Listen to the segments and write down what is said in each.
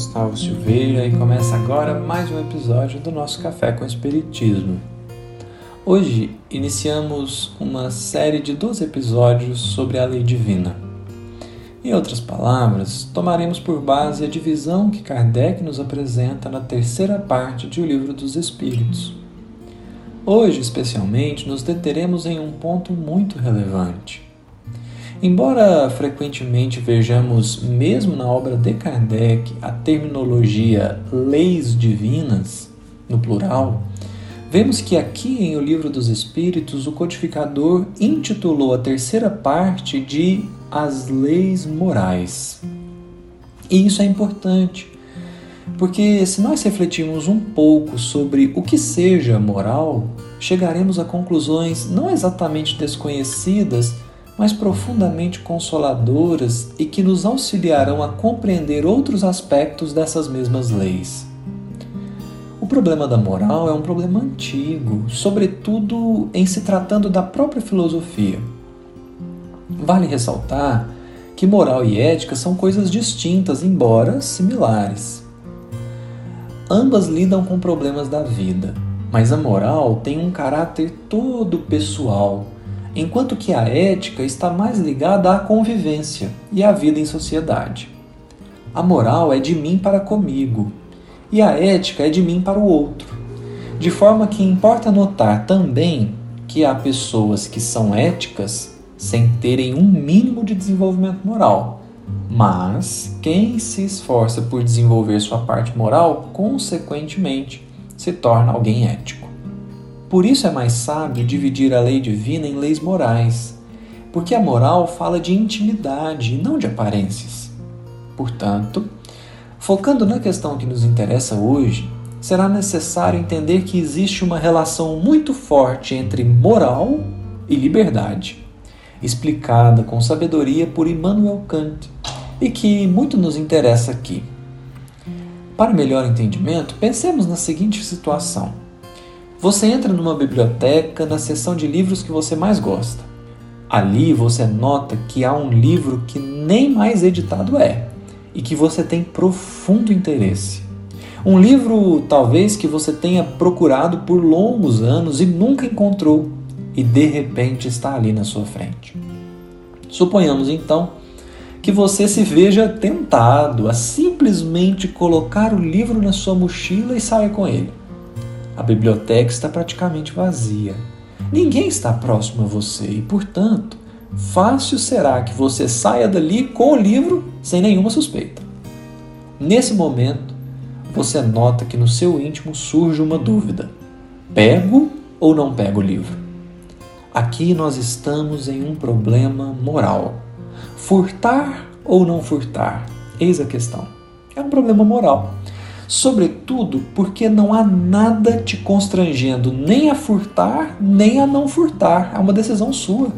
Gustavo Silveira e começa agora mais um episódio do nosso Café com Espiritismo. Hoje iniciamos uma série de 12 episódios sobre a lei divina. Em outras palavras, tomaremos por base a divisão que Kardec nos apresenta na terceira parte de O Livro dos Espíritos. Hoje, especialmente, nos deteremos em um ponto muito relevante Embora frequentemente vejamos, mesmo na obra de Kardec, a terminologia leis divinas, no plural, vemos que aqui em O Livro dos Espíritos o codificador intitulou a terceira parte de As Leis Morais. E isso é importante, porque se nós refletirmos um pouco sobre o que seja moral, chegaremos a conclusões não exatamente desconhecidas mas profundamente consoladoras e que nos auxiliarão a compreender outros aspectos dessas mesmas leis. O problema da moral é um problema antigo, sobretudo em se tratando da própria filosofia. Vale ressaltar que moral e ética são coisas distintas, embora similares. Ambas lidam com problemas da vida, mas a moral tem um caráter todo pessoal enquanto que a ética está mais ligada à convivência e à vida em sociedade. A moral é de mim para comigo e a ética é de mim para o outro. De forma que importa notar também que há pessoas que são éticas sem terem um mínimo de desenvolvimento moral. Mas quem se esforça por desenvolver sua parte moral, consequentemente, se torna alguém ético. Por isso é mais sábio dividir a lei divina em leis morais, porque a moral fala de intimidade e não de aparências. Portanto, focando na questão que nos interessa hoje, será necessário entender que existe uma relação muito forte entre moral e liberdade, explicada com sabedoria por Immanuel Kant, e que muito nos interessa aqui. Para melhor entendimento, pensemos na seguinte situação. Você entra numa biblioteca na seção de livros que você mais gosta. Ali você nota que há um livro que nem mais editado é e que você tem profundo interesse. Um livro, talvez, que você tenha procurado por longos anos e nunca encontrou e de repente está ali na sua frente. Suponhamos então que você se veja tentado a simplesmente colocar o livro na sua mochila e sair com ele. A biblioteca está praticamente vazia. Ninguém está próximo a você e, portanto, fácil será que você saia dali com o livro sem nenhuma suspeita. Nesse momento, você nota que no seu íntimo surge uma dúvida: pego ou não pego o livro? Aqui nós estamos em um problema moral. Furtar ou não furtar? Eis a questão. É um problema moral sobretudo porque não há nada te constrangendo nem a furtar, nem a não furtar. É uma decisão sua.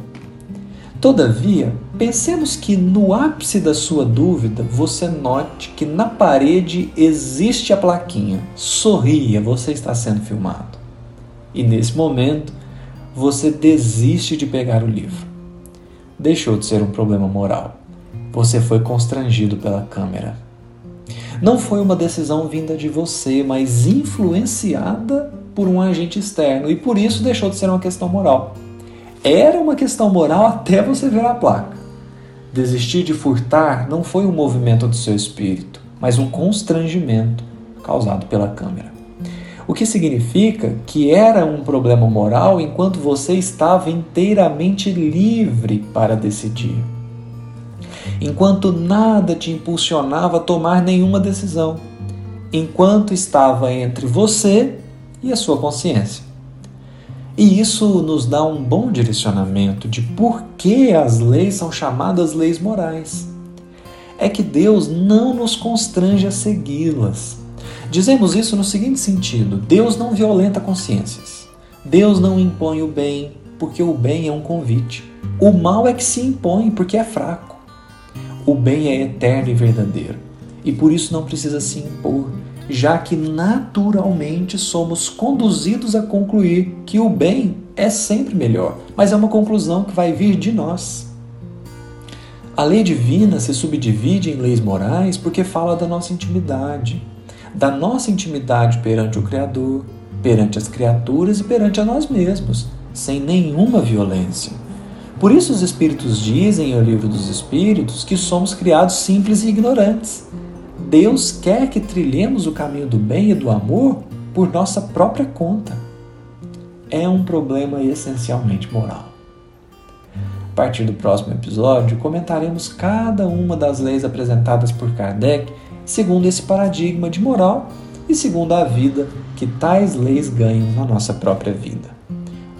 Todavia, pensemos que no ápice da sua dúvida você note que na parede existe a plaquinha: sorria, você está sendo filmado. E nesse momento, você desiste de pegar o livro. Deixou de ser um problema moral. Você foi constrangido pela câmera. Não foi uma decisão vinda de você, mas influenciada por um agente externo e por isso deixou de ser uma questão moral. Era uma questão moral até você ver a placa. Desistir de furtar não foi um movimento do seu espírito, mas um constrangimento causado pela câmera. O que significa que era um problema moral enquanto você estava inteiramente livre para decidir enquanto nada te impulsionava a tomar nenhuma decisão, enquanto estava entre você e a sua consciência. E isso nos dá um bom direcionamento de por que as leis são chamadas leis morais. É que Deus não nos constrange a segui-las. Dizemos isso no seguinte sentido: Deus não violenta consciências. Deus não impõe o bem, porque o bem é um convite. O mal é que se impõe, porque é fraco. O bem é eterno e verdadeiro, e por isso não precisa se impor, já que naturalmente somos conduzidos a concluir que o bem é sempre melhor, mas é uma conclusão que vai vir de nós. A lei divina se subdivide em leis morais porque fala da nossa intimidade, da nossa intimidade perante o Criador, perante as criaturas e perante a nós mesmos, sem nenhuma violência. Por isso, os Espíritos dizem no Livro dos Espíritos que somos criados simples e ignorantes. Deus quer que trilhemos o caminho do bem e do amor por nossa própria conta. É um problema essencialmente moral. A partir do próximo episódio, comentaremos cada uma das leis apresentadas por Kardec segundo esse paradigma de moral e segundo a vida que tais leis ganham na nossa própria vida.